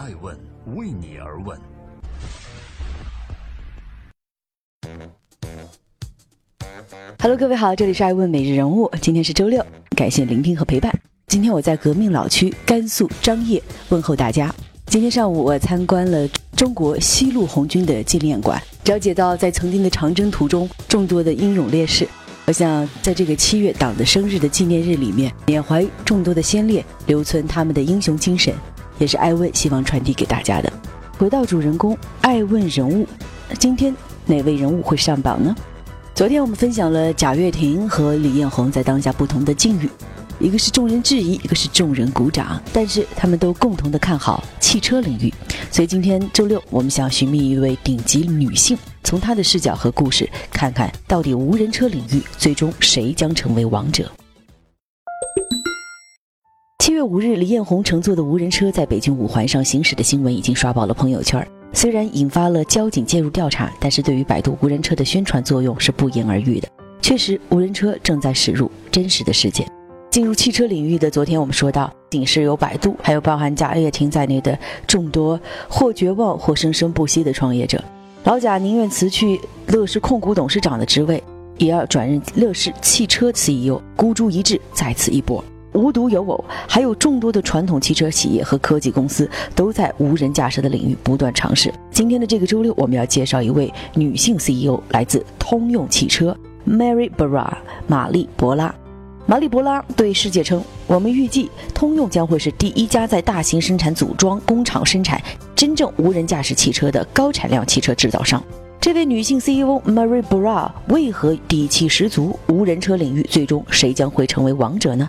爱问为你而问。Hello，各位好，这里是爱问每日人物，今天是周六，感谢聆听和陪伴。今天我在革命老区甘肃张掖问候大家。今天上午我参观了中国西路红军的纪念馆，了解到在曾经的长征途中众多的英勇烈士。我想在这个七月党的生日的纪念日里面，缅怀众多的先烈，留存他们的英雄精神，也是爱问希望传递给大家的。回到主人公，爱问人物，今天哪位人物会上榜呢？昨天我们分享了贾跃亭和李彦宏在当下不同的境遇。一个是众人质疑，一个是众人鼓掌，但是他们都共同的看好汽车领域。所以今天周六，我们想寻觅一位顶级女性，从她的视角和故事，看看到底无人车领域最终谁将成为王者。七月五日，李彦宏乘坐的无人车在北京五环上行驶的新闻已经刷爆了朋友圈。虽然引发了交警介入调查，但是对于百度无人车的宣传作用是不言而喻的。确实，无人车正在驶入真实的世界。进入汽车领域的，昨天我们说到，仅是有百度，还有包含贾跃亭在内的众多或绝望或生生不息的创业者。老贾宁愿辞去乐视控股董事长的职位，也要转任乐视汽车 CEO，孤注一掷，再次一搏。无独有偶，还有众多的传统汽车企业和科技公司都在无人驾驶的领域不断尝试。今天的这个周六，我们要介绍一位女性 CEO，来自通用汽车，Mary Barra，玛丽·博拉。玛丽博拉对世界称：“我们预计通用将会是第一家在大型生产组装工厂生产真正无人驾驶汽车的高产量汽车制造商。”这位女性 CEO Marie Bra 为何底气十足？无人车领域最终谁将会成为王者呢？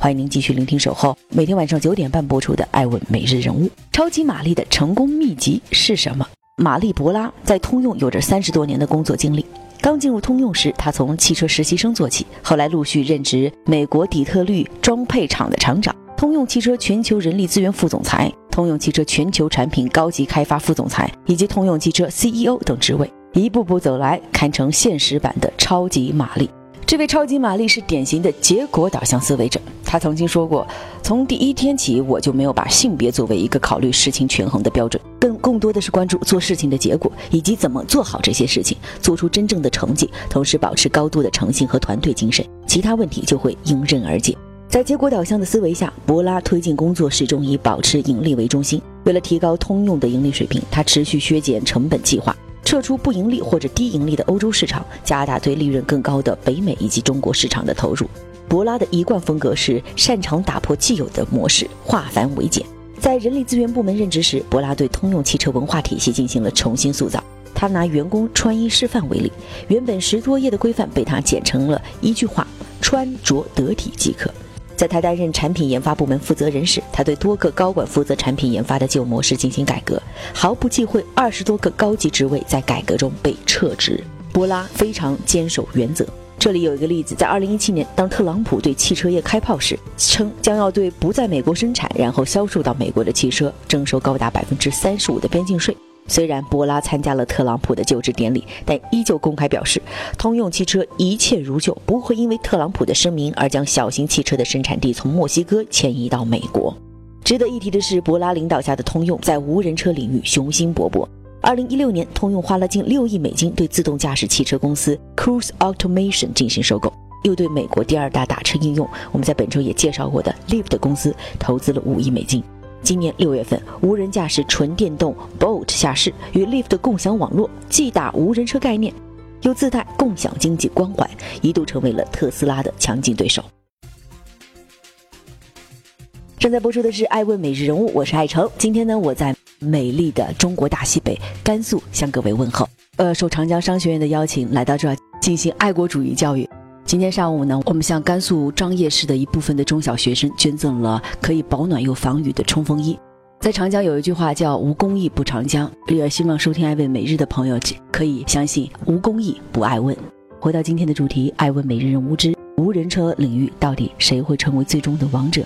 欢迎您继续聆听《守候》，每天晚上九点半播出的《爱问每日人物》。超级玛丽的成功秘籍是什么？玛丽博拉在通用有着三十多年的工作经历。刚进入通用时，他从汽车实习生做起，后来陆续任职美国底特律装配厂的厂长、通用汽车全球人力资源副总裁、通用汽车全球产品高级开发副总裁以及通用汽车 CEO 等职位，一步步走来，堪称现实版的超级玛丽。这位超级玛丽是典型的结果导向思维者。他曾经说过：“从第一天起，我就没有把性别作为一个考虑事情权衡的标准，更更多的是关注做事情的结果以及怎么做好这些事情，做出真正的成绩，同时保持高度的诚信和团队精神，其他问题就会迎刃而解。”在结果导向的思维下，博拉推进工作始终以保持盈利为中心。为了提高通用的盈利水平，他持续削减成本计划。撤出不盈利或者低盈利的欧洲市场，加大对利润更高的北美以及中国市场的投入。博拉的一贯风格是擅长打破既有的模式，化繁为简。在人力资源部门任职时，博拉对通用汽车文化体系进行了重新塑造。他拿员工穿衣示范为例，原本十多页的规范被他剪成了一句话：穿着得体即可。在他担任产品研发部门负责人时，他对多个高管负责产品研发的旧模式进行改革，毫不忌讳二十多个高级职位在改革中被撤职。波拉非常坚守原则。这里有一个例子，在二零一七年，当特朗普对汽车业开炮时，称将要对不在美国生产然后销售到美国的汽车征收高达百分之三十五的边境税。虽然博拉参加了特朗普的就职典礼，但依旧公开表示，通用汽车一切如旧，不会因为特朗普的声明而将小型汽车的生产地从墨西哥迁移到美国。值得一提的是，博拉领导下的通用在无人车领域雄心勃勃。二零一六年，通用花了近六亿美金对自动驾驶汽车公司 Cruise Automation 进行收购，又对美国第二大打车应用我们在本周也介绍过的 Lyft 公司投资了五亿美金。今年六月份，无人驾驶纯电动 Bolt 下市，与 Lyft 共享网络，既打无人车概念，又自带共享经济关怀，一度成为了特斯拉的强劲对手。正在播出的是《爱问每日人物》，我是爱成。今天呢，我在美丽的中国大西北甘肃向各位问候。呃，受长江商学院的邀请，来到这儿进行爱国主义教育。今天上午呢，我们向甘肃张掖市的一部分的中小学生捐赠了可以保暖又防雨的冲锋衣。在长江有一句话叫“无公益不长江”，也希望收听爱问每日的朋友可以相信“无公益不爱问”。回到今天的主题，爱问每日人物之无人车领域，到底谁会成为最终的王者？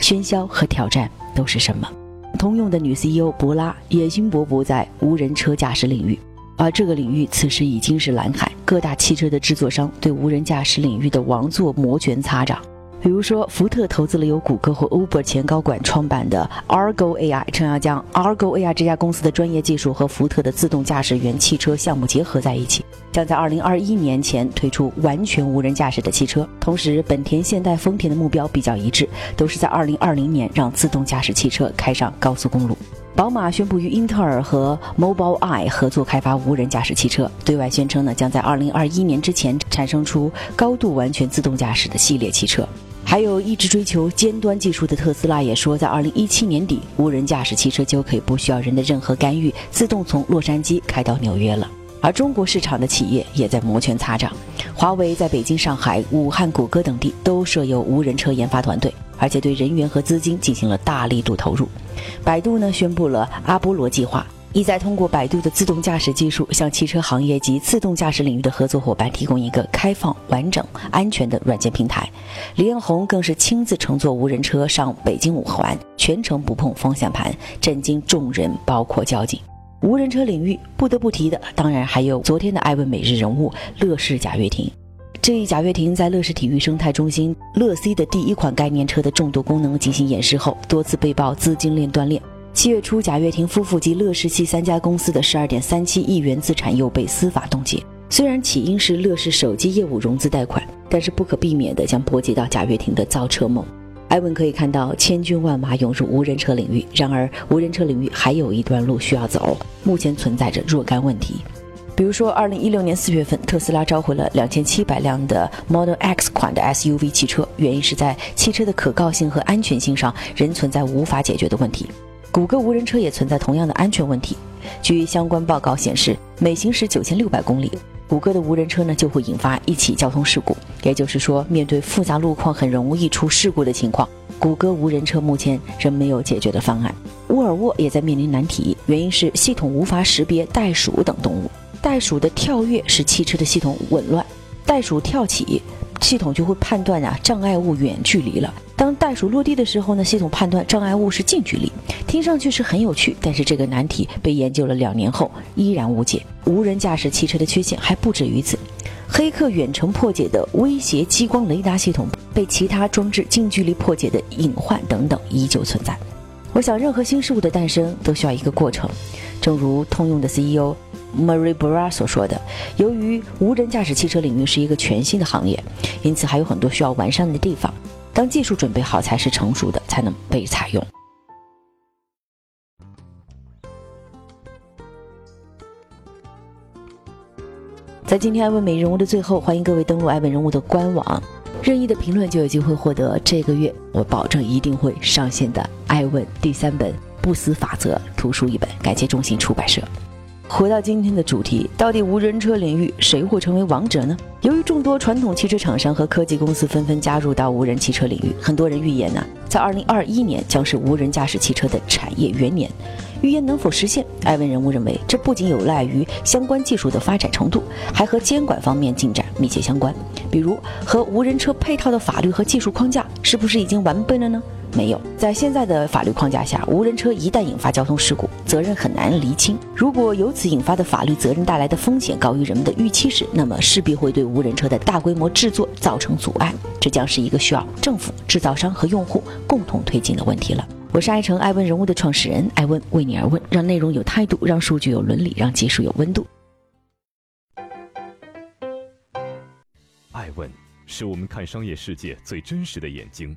喧嚣和挑战都是什么？通用的女 CEO 博拉野心勃勃在无人车驾驶领域。而这个领域此时已经是蓝海，各大汽车的制作商对无人驾驶领域的王座摩拳擦掌。比如说，福特投资了由谷歌和 Uber 前高管创办的 Argo AI，称要将 Argo AI 这家公司的专业技术和福特的自动驾驶员汽车项目结合在一起，将在2021年前推出完全无人驾驶的汽车。同时，本田、现代、丰田的目标比较一致，都是在2020年让自动驾驶汽车开上高速公路。宝马宣布与英特尔和 Mobileye 合作开发无人驾驶汽车，对外宣称呢，将在2021年之前产生出高度完全自动驾驶的系列汽车。还有一直追求尖端技术的特斯拉也说，在二零一七年底，无人驾驶汽车就可以不需要人的任何干预，自动从洛杉矶开到纽约了。而中国市场的企业也在摩拳擦掌，华为在北京、上海、武汉、谷歌等地都设有无人车研发团队，而且对人员和资金进行了大力度投入。百度呢，宣布了阿波罗计划。意在通过百度的自动驾驶技术，向汽车行业及自动驾驶领域的合作伙伴提供一个开放、完整、安全的软件平台。李彦宏更是亲自乘坐无人车上北京五环，全程不碰方向盘，震惊众人，包括交警。无人车领域不得不提的，当然还有昨天的艾问每日人物乐视贾跃亭。这一贾跃亭在乐视体育生态中心乐 C 的第一款概念车的众多功能进行演示后，多次被曝资金链断裂。七月初，贾跃亭夫妇及乐视系三家公司的十二点三七亿元资产又被司法冻结。虽然起因是乐视手机业务融资贷款，但是不可避免的将波及到贾跃亭的造车梦。艾文可以看到千军万马涌入无人车领域，然而无人车领域还有一段路需要走，目前存在着若干问题。比如说，二零一六年四月份，特斯拉召回了两千七百辆的 Model X 款的 SUV 汽车，原因是在汽车的可靠性和安全性上仍存在无法解决的问题。谷歌无人车也存在同样的安全问题。据相关报告显示，每行驶九千六百公里，谷歌的无人车呢就会引发一起交通事故。也就是说，面对复杂路况很容易出事故的情况，谷歌无人车目前仍没有解决的方案。沃尔沃也在面临难题，原因是系统无法识别袋鼠等动物。袋鼠的跳跃使汽车的系统紊乱，袋鼠跳起，系统就会判断啊障碍物远距离了。当袋鼠落地的时候呢，系统判断障碍物是近距离，听上去是很有趣，但是这个难题被研究了两年后依然无解。无人驾驶汽车的缺陷还不止于此，黑客远程破解的威胁激光雷达系统，被其他装置近距离破解的隐患等等依旧存在。我想，任何新事物的诞生都需要一个过程，正如通用的 CEO Marie Bra 所说的，由于无人驾驶汽车领域是一个全新的行业，因此还有很多需要完善的地方。当技术准备好，才是成熟的，才能被采用。在今天艾问美人物的最后，欢迎各位登录艾问人物的官网，任意的评论就有机会获得这个月我保证一定会上线的艾问第三本不死法则图书一本，感谢中信出版社。回到今天的主题，到底无人车领域谁会成为王者呢？由于众多传统汽车厂商和科技公司纷纷加入到无人汽车领域，很多人预言呢，在二零二一年将是无人驾驶汽车的产业元年。预言能否实现？艾文人物认为，这不仅有赖于相关技术的发展程度，还和监管方面进展密切相关。比如，和无人车配套的法律和技术框架是不是已经完备了呢？没有，在现在的法律框架下，无人车一旦引发交通事故，责任很难厘清。如果由此引发的法律责任带来的风险高于人们的预期时，那么势必会对无人车的大规模制作造成阻碍。这将是一个需要政府、制造商和用户共同推进的问题了。我是爱成爱问人物的创始人，爱问为你而问，让内容有态度，让数据有伦理，让技术有温度。爱问是我们看商业世界最真实的眼睛。